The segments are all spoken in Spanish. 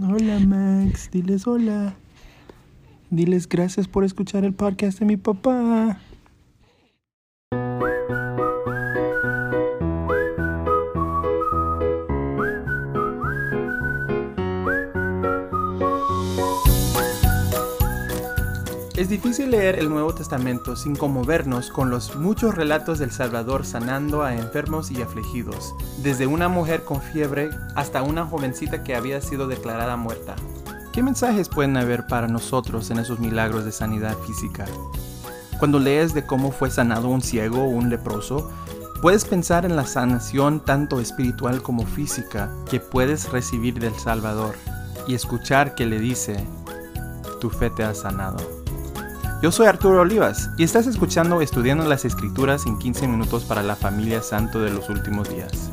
Hola Max, diles hola. Diles gracias por escuchar el podcast de mi papá. Es difícil leer el Nuevo Testamento sin conmovernos con los muchos relatos del Salvador sanando a enfermos y afligidos, desde una mujer con fiebre hasta una jovencita que había sido declarada muerta. ¿Qué mensajes pueden haber para nosotros en esos milagros de sanidad física? Cuando lees de cómo fue sanado un ciego o un leproso, puedes pensar en la sanación tanto espiritual como física que puedes recibir del Salvador y escuchar que le dice, tu fe te ha sanado. Yo soy Arturo Olivas y estás escuchando Estudiando las Escrituras en 15 minutos para la familia santo de los últimos días.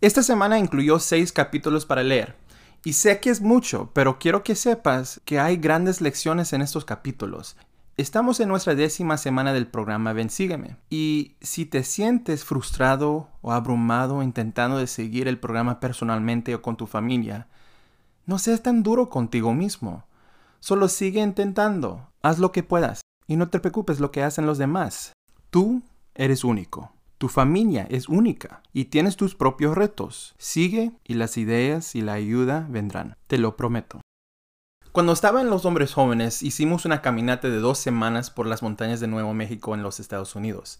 Esta semana incluyó seis capítulos para leer. Y sé que es mucho, pero quiero que sepas que hay grandes lecciones en estos capítulos Estamos en nuestra décima semana del programa Ven Sígueme. Y si te sientes frustrado o abrumado intentando de seguir el programa personalmente o con tu familia, no seas tan duro contigo mismo. Solo sigue intentando. Haz lo que puedas. Y no te preocupes lo que hacen los demás. Tú eres único. Tu familia es única y tienes tus propios retos. Sigue y las ideas y la ayuda vendrán. Te lo prometo. Cuando estaba en Los Hombres Jóvenes, hicimos una caminata de dos semanas por las montañas de Nuevo México en los Estados Unidos.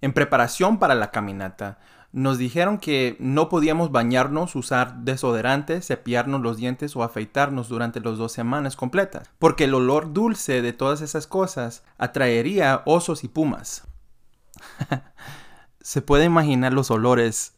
En preparación para la caminata, nos dijeron que no podíamos bañarnos, usar desodorante, cepillarnos los dientes o afeitarnos durante las dos semanas completas, porque el olor dulce de todas esas cosas atraería osos y pumas. Se puede imaginar los olores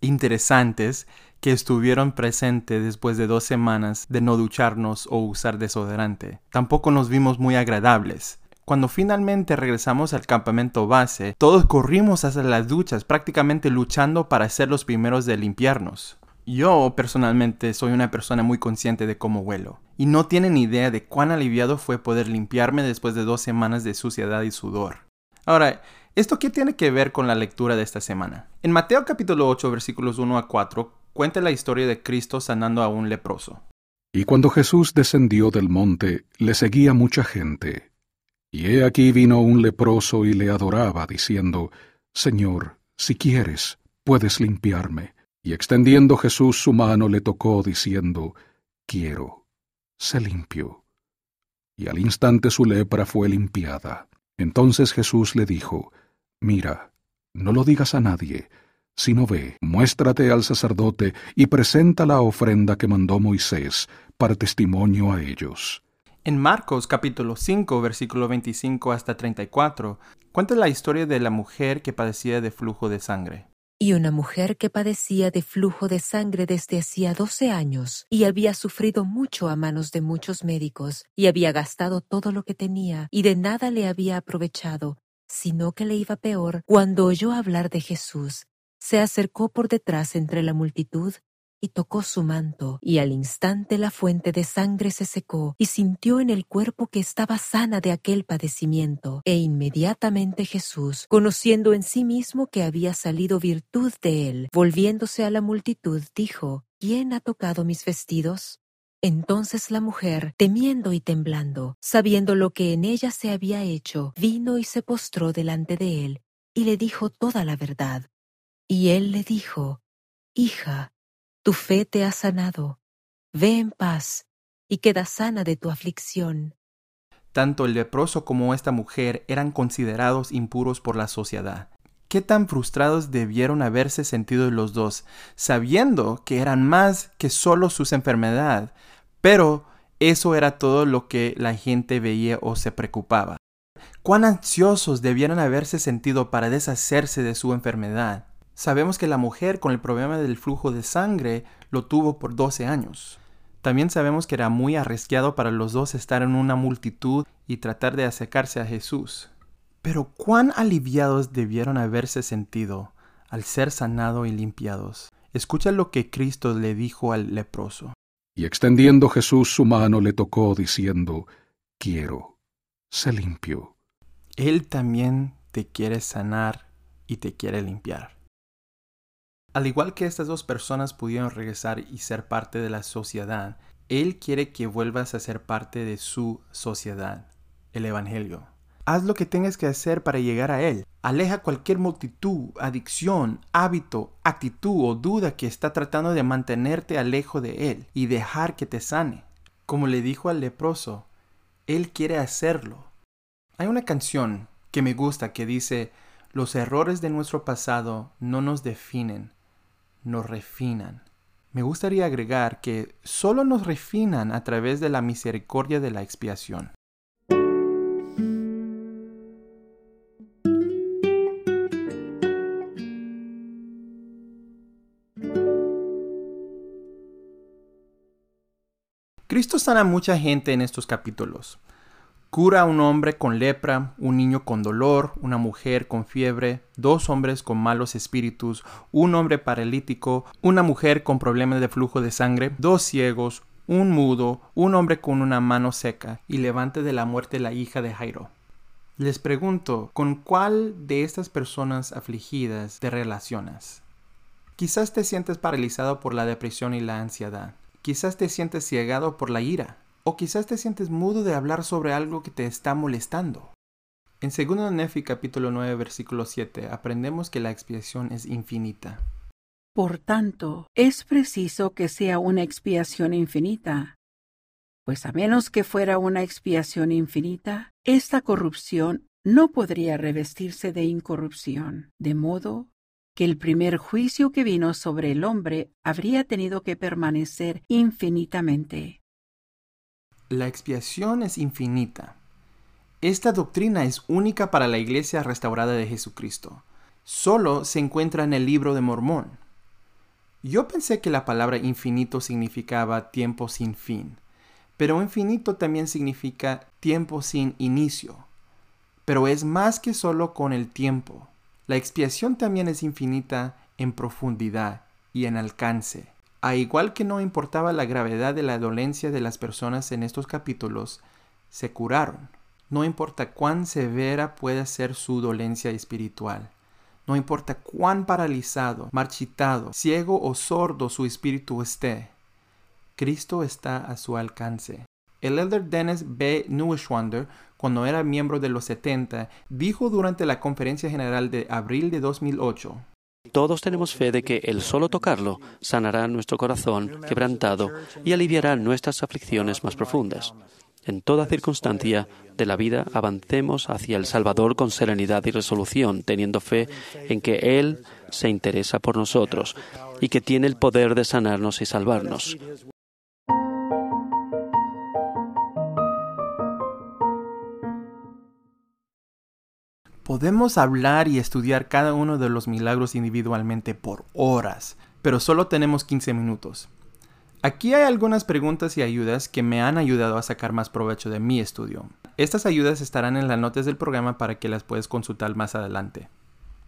interesantes que estuvieron presentes después de dos semanas de no ducharnos o usar desodorante. Tampoco nos vimos muy agradables. Cuando finalmente regresamos al campamento base, todos corrimos hacia las duchas, prácticamente luchando para ser los primeros de limpiarnos. Yo personalmente soy una persona muy consciente de cómo huelo, y no tienen idea de cuán aliviado fue poder limpiarme después de dos semanas de suciedad y sudor. Ahora, ¿esto qué tiene que ver con la lectura de esta semana? En Mateo capítulo 8 versículos 1 a 4 cuenta la historia de Cristo sanando a un leproso. Y cuando Jesús descendió del monte, le seguía mucha gente. Y he aquí vino un leproso y le adoraba, diciendo, Señor, si quieres, puedes limpiarme. Y extendiendo Jesús su mano le tocó, diciendo, Quiero, sé limpio. Y al instante su lepra fue limpiada. Entonces Jesús le dijo, Mira, no lo digas a nadie, sino ve, muéstrate al sacerdote y presenta la ofrenda que mandó Moisés para testimonio a ellos. En Marcos capítulo 5 versículo 25 hasta 34 cuenta la historia de la mujer que padecía de flujo de sangre. Y una mujer que padecía de flujo de sangre desde hacía doce años y había sufrido mucho a manos de muchos médicos y había gastado todo lo que tenía y de nada le había aprovechado, sino que le iba peor cuando oyó hablar de Jesús se acercó por detrás entre la multitud y tocó su manto, y al instante la fuente de sangre se secó, y sintió en el cuerpo que estaba sana de aquel padecimiento. E inmediatamente Jesús, conociendo en sí mismo que había salido virtud de él, volviéndose a la multitud, dijo, ¿Quién ha tocado mis vestidos? Entonces la mujer, temiendo y temblando, sabiendo lo que en ella se había hecho, vino y se postró delante de él, y le dijo toda la verdad. Y él le dijo, Hija, tu fe te ha sanado, ve en paz y queda sana de tu aflicción. Tanto el leproso como esta mujer eran considerados impuros por la sociedad. ¿Qué tan frustrados debieron haberse sentido los dos, sabiendo que eran más que solo sus enfermedades, pero eso era todo lo que la gente veía o se preocupaba? ¿Cuán ansiosos debieron haberse sentido para deshacerse de su enfermedad? Sabemos que la mujer con el problema del flujo de sangre lo tuvo por 12 años. También sabemos que era muy arriesgado para los dos estar en una multitud y tratar de acercarse a Jesús. Pero cuán aliviados debieron haberse sentido al ser sanado y limpiados. Escucha lo que Cristo le dijo al leproso. Y extendiendo Jesús su mano le tocó, diciendo, Quiero, sé limpio. Él también te quiere sanar y te quiere limpiar. Al igual que estas dos personas pudieron regresar y ser parte de la sociedad, Él quiere que vuelvas a ser parte de su sociedad, el Evangelio. Haz lo que tengas que hacer para llegar a Él. Aleja cualquier multitud, adicción, hábito, actitud o duda que está tratando de mantenerte alejo de Él y dejar que te sane. Como le dijo al leproso, Él quiere hacerlo. Hay una canción que me gusta que dice, los errores de nuestro pasado no nos definen, nos refinan. Me gustaría agregar que solo nos refinan a través de la misericordia de la expiación. Cristo sana a mucha gente en estos capítulos. Cura a un hombre con lepra, un niño con dolor, una mujer con fiebre, dos hombres con malos espíritus, un hombre paralítico, una mujer con problemas de flujo de sangre, dos ciegos, un mudo, un hombre con una mano seca, y levante de la muerte la hija de Jairo. Les pregunto, ¿con cuál de estas personas afligidas te relacionas? Quizás te sientes paralizado por la depresión y la ansiedad. Quizás te sientes ciegado por la ira. O quizás te sientes mudo de hablar sobre algo que te está molestando. En 2 Nefi capítulo 9 versículo 7 aprendemos que la expiación es infinita. Por tanto, es preciso que sea una expiación infinita, pues a menos que fuera una expiación infinita, esta corrupción no podría revestirse de incorrupción, de modo que el primer juicio que vino sobre el hombre habría tenido que permanecer infinitamente. La expiación es infinita. Esta doctrina es única para la iglesia restaurada de Jesucristo. Solo se encuentra en el libro de Mormón. Yo pensé que la palabra infinito significaba tiempo sin fin, pero infinito también significa tiempo sin inicio. Pero es más que solo con el tiempo. La expiación también es infinita en profundidad y en alcance. A igual que no importaba la gravedad de la dolencia de las personas en estos capítulos, se curaron. No importa cuán severa pueda ser su dolencia espiritual. No importa cuán paralizado, marchitado, ciego o sordo su espíritu esté. Cristo está a su alcance. El elder Dennis B. Neuschwander, cuando era miembro de los 70, dijo durante la conferencia general de abril de 2008, todos tenemos fe de que el solo tocarlo sanará nuestro corazón quebrantado y aliviará nuestras aflicciones más profundas. En toda circunstancia de la vida avancemos hacia el Salvador con serenidad y resolución, teniendo fe en que Él se interesa por nosotros y que tiene el poder de sanarnos y salvarnos. Podemos hablar y estudiar cada uno de los milagros individualmente por horas, pero solo tenemos 15 minutos. Aquí hay algunas preguntas y ayudas que me han ayudado a sacar más provecho de mi estudio. Estas ayudas estarán en las notas del programa para que las puedas consultar más adelante.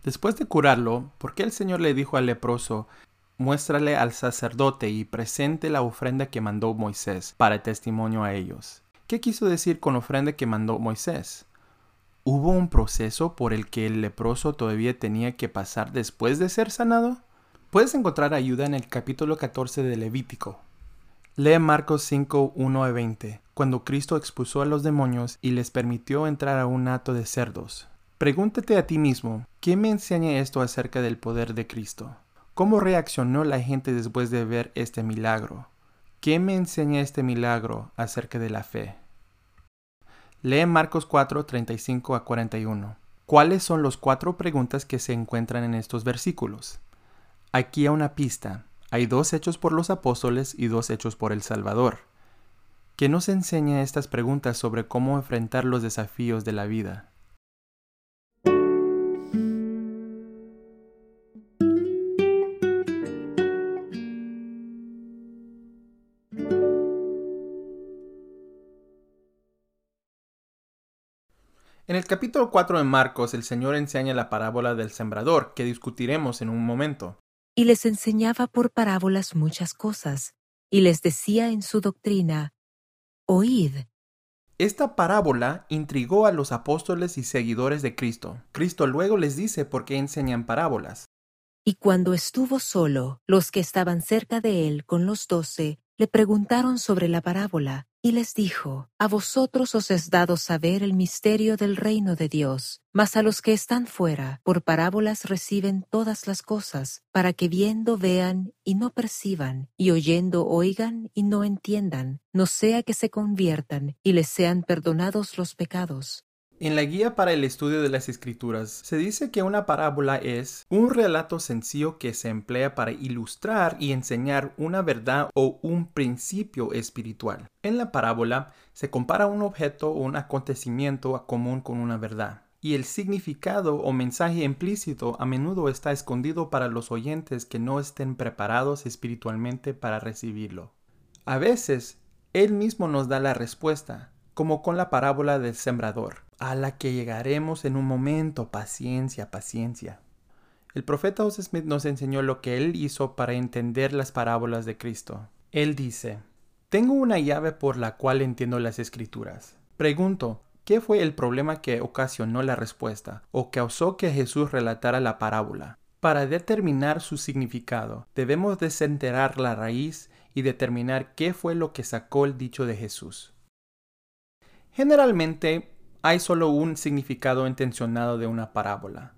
Después de curarlo, ¿por qué el Señor le dijo al leproso, muéstrale al sacerdote y presente la ofrenda que mandó Moisés para testimonio a ellos? ¿Qué quiso decir con ofrenda que mandó Moisés? ¿Hubo un proceso por el que el leproso todavía tenía que pasar después de ser sanado? Puedes encontrar ayuda en el capítulo 14 de Levítico. Lee Marcos 5, 1 a 20, cuando Cristo expulsó a los demonios y les permitió entrar a un hato de cerdos. Pregúntate a ti mismo, ¿qué me enseña esto acerca del poder de Cristo? ¿Cómo reaccionó la gente después de ver este milagro? ¿Qué me enseña este milagro acerca de la fe? Lee Marcos 4, 35 a 41. ¿Cuáles son las cuatro preguntas que se encuentran en estos versículos? Aquí hay una pista. Hay dos hechos por los apóstoles y dos hechos por el Salvador. ¿Qué nos enseña estas preguntas sobre cómo enfrentar los desafíos de la vida? En el capítulo 4 de Marcos, el Señor enseña la parábola del sembrador, que discutiremos en un momento. Y les enseñaba por parábolas muchas cosas, y les decía en su doctrina, Oíd. Esta parábola intrigó a los apóstoles y seguidores de Cristo. Cristo luego les dice por qué enseñan parábolas. Y cuando estuvo solo, los que estaban cerca de él con los doce le preguntaron sobre la parábola, y les dijo, A vosotros os es dado saber el misterio del reino de Dios, mas a los que están fuera, por parábolas reciben todas las cosas, para que viendo vean y no perciban, y oyendo oigan y no entiendan, no sea que se conviertan y les sean perdonados los pecados. En la guía para el estudio de las escrituras se dice que una parábola es un relato sencillo que se emplea para ilustrar y enseñar una verdad o un principio espiritual. En la parábola se compara un objeto o un acontecimiento común con una verdad y el significado o mensaje implícito a menudo está escondido para los oyentes que no estén preparados espiritualmente para recibirlo. A veces, Él mismo nos da la respuesta, como con la parábola del sembrador a la que llegaremos en un momento. Paciencia, paciencia. El profeta José Smith nos enseñó lo que él hizo para entender las parábolas de Cristo. Él dice, Tengo una llave por la cual entiendo las escrituras. Pregunto, ¿qué fue el problema que ocasionó la respuesta o causó que Jesús relatara la parábola? Para determinar su significado, debemos desenterrar la raíz y determinar qué fue lo que sacó el dicho de Jesús. Generalmente hay solo un significado intencionado de una parábola.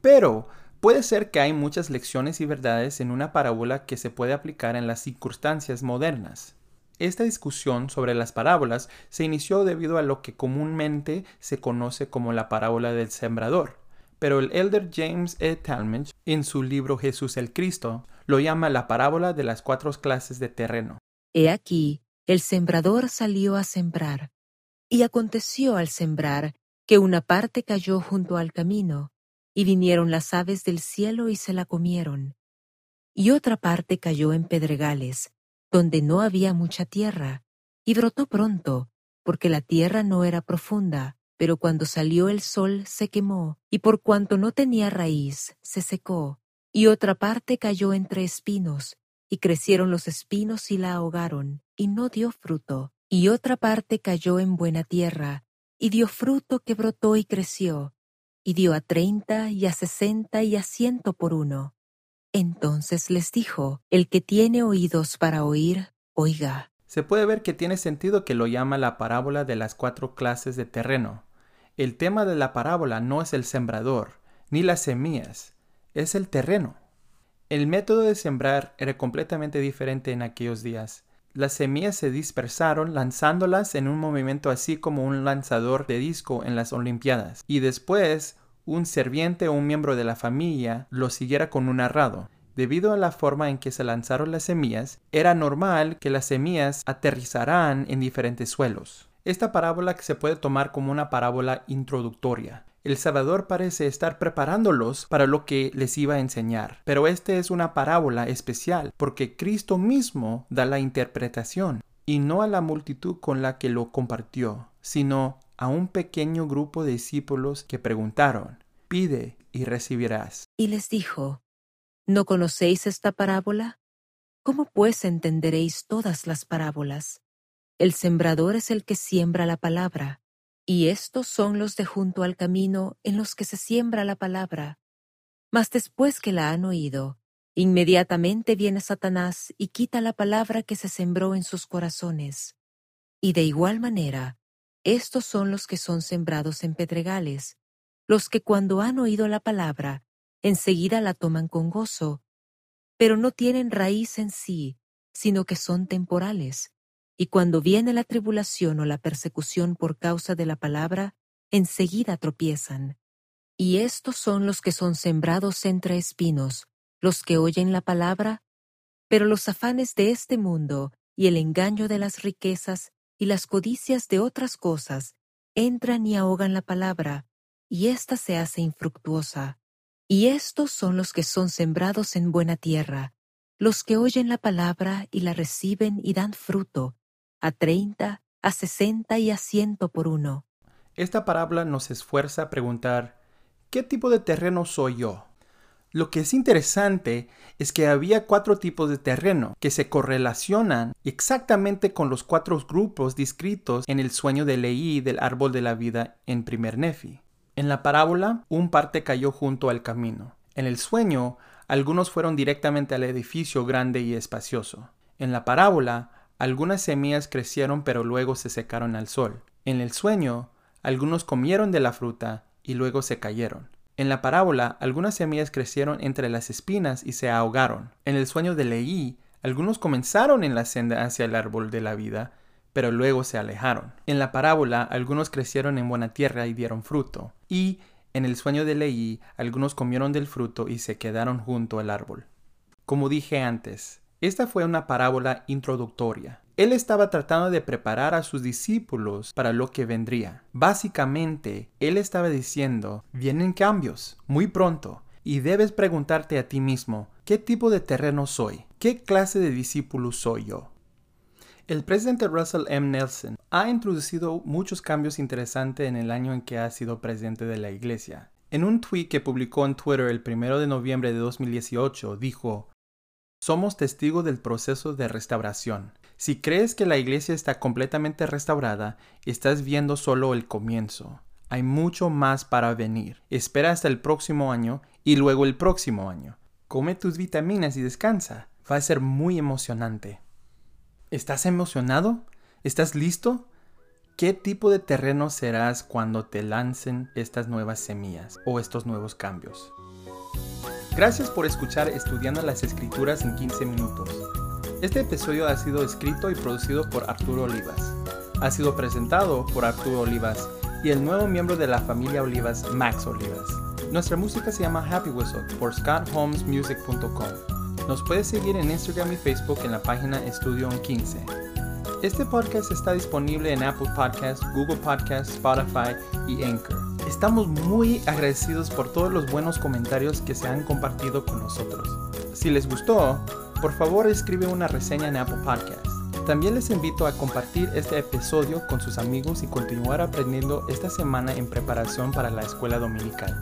Pero puede ser que hay muchas lecciones y verdades en una parábola que se puede aplicar en las circunstancias modernas. Esta discusión sobre las parábolas se inició debido a lo que comúnmente se conoce como la parábola del sembrador, pero el elder James E. Talmage, en su libro Jesús el Cristo, lo llama la parábola de las cuatro clases de terreno. He aquí, el sembrador salió a sembrar. Y aconteció al sembrar que una parte cayó junto al camino, y vinieron las aves del cielo y se la comieron. Y otra parte cayó en pedregales, donde no había mucha tierra, y brotó pronto, porque la tierra no era profunda, pero cuando salió el sol se quemó, y por cuanto no tenía raíz, se secó. Y otra parte cayó entre espinos, y crecieron los espinos y la ahogaron, y no dio fruto y otra parte cayó en buena tierra, y dio fruto que brotó y creció, y dio a treinta y a sesenta y a ciento por uno. Entonces les dijo, el que tiene oídos para oír, oiga. Se puede ver que tiene sentido que lo llama la parábola de las cuatro clases de terreno. El tema de la parábola no es el sembrador, ni las semillas, es el terreno. El método de sembrar era completamente diferente en aquellos días las semillas se dispersaron lanzándolas en un movimiento así como un lanzador de disco en las Olimpiadas. Y después un serviente o un miembro de la familia lo siguiera con un arrado. Debido a la forma en que se lanzaron las semillas, era normal que las semillas aterrizaran en diferentes suelos. Esta parábola se puede tomar como una parábola introductoria. El Salvador parece estar preparándolos para lo que les iba a enseñar. Pero esta es una parábola especial porque Cristo mismo da la interpretación y no a la multitud con la que lo compartió, sino a un pequeño grupo de discípulos que preguntaron, pide y recibirás. Y les dijo, ¿no conocéis esta parábola? ¿Cómo pues entenderéis todas las parábolas? El sembrador es el que siembra la palabra. Y estos son los de junto al camino en los que se siembra la palabra. Mas después que la han oído, inmediatamente viene Satanás y quita la palabra que se sembró en sus corazones. Y de igual manera, estos son los que son sembrados en pedregales, los que cuando han oído la palabra, enseguida la toman con gozo, pero no tienen raíz en sí, sino que son temporales y cuando viene la tribulación o la persecución por causa de la palabra, enseguida tropiezan. Y estos son los que son sembrados entre espinos, los que oyen la palabra, pero los afanes de este mundo y el engaño de las riquezas y las codicias de otras cosas entran y ahogan la palabra, y ésta se hace infructuosa. Y estos son los que son sembrados en buena tierra, los que oyen la palabra y la reciben y dan fruto, a treinta, a sesenta y a ciento por uno. Esta parábola nos esfuerza a preguntar, ¿qué tipo de terreno soy yo? Lo que es interesante es que había cuatro tipos de terreno que se correlacionan exactamente con los cuatro grupos descritos en el sueño de Leí del árbol de la vida en primer Nefi. En la parábola, un parte cayó junto al camino. En el sueño, algunos fueron directamente al edificio grande y espacioso. En la parábola, algunas semillas crecieron pero luego se secaron al sol. En el sueño, algunos comieron de la fruta y luego se cayeron. En la parábola, algunas semillas crecieron entre las espinas y se ahogaron. En el sueño de Leí, algunos comenzaron en la senda hacia el árbol de la vida, pero luego se alejaron. En la parábola, algunos crecieron en buena tierra y dieron fruto. Y en el sueño de Leí, algunos comieron del fruto y se quedaron junto al árbol. Como dije antes, esta fue una parábola introductoria. Él estaba tratando de preparar a sus discípulos para lo que vendría. Básicamente, él estaba diciendo, vienen cambios, muy pronto, y debes preguntarte a ti mismo, ¿qué tipo de terreno soy? ¿Qué clase de discípulo soy yo? El presidente Russell M. Nelson ha introducido muchos cambios interesantes en el año en que ha sido presidente de la iglesia. En un tweet que publicó en Twitter el 1 de noviembre de 2018, dijo, Somos testigos del proceso de restauración. Si crees que la iglesia está completamente restaurada, estás viendo solo el comienzo. Hay mucho más para venir. Espera hasta el próximo año y luego el próximo año. Come tus vitaminas y descansa. Va a ser muy emocionante. ¿Estás emocionado? ¿Estás listo? ¿Qué tipo de terreno serás cuando te lancen estas nuevas semillas o estos nuevos cambios? Gracias por escuchar Estudiando las Escrituras en 15 minutos. Este episodio ha sido escrito y producido por Arturo Olivas. Ha sido presentado por Arturo Olivas y el nuevo miembro de la familia Olivas, Max Olivas. Nuestra música se llama Happy Whistle por scottholmesmusic.com. Nos puedes seguir en Instagram y Facebook en la página Estudio 15. Este podcast está disponible en Apple Podcasts, Google Podcasts, Spotify y Anchor. Estamos muy agradecidos por todos los buenos comentarios que se han compartido con nosotros. Si les gustó, por favor escribe una reseña en Apple Podcasts. También les invito a compartir este episodio con sus amigos y continuar aprendiendo esta semana en preparación para la escuela dominical.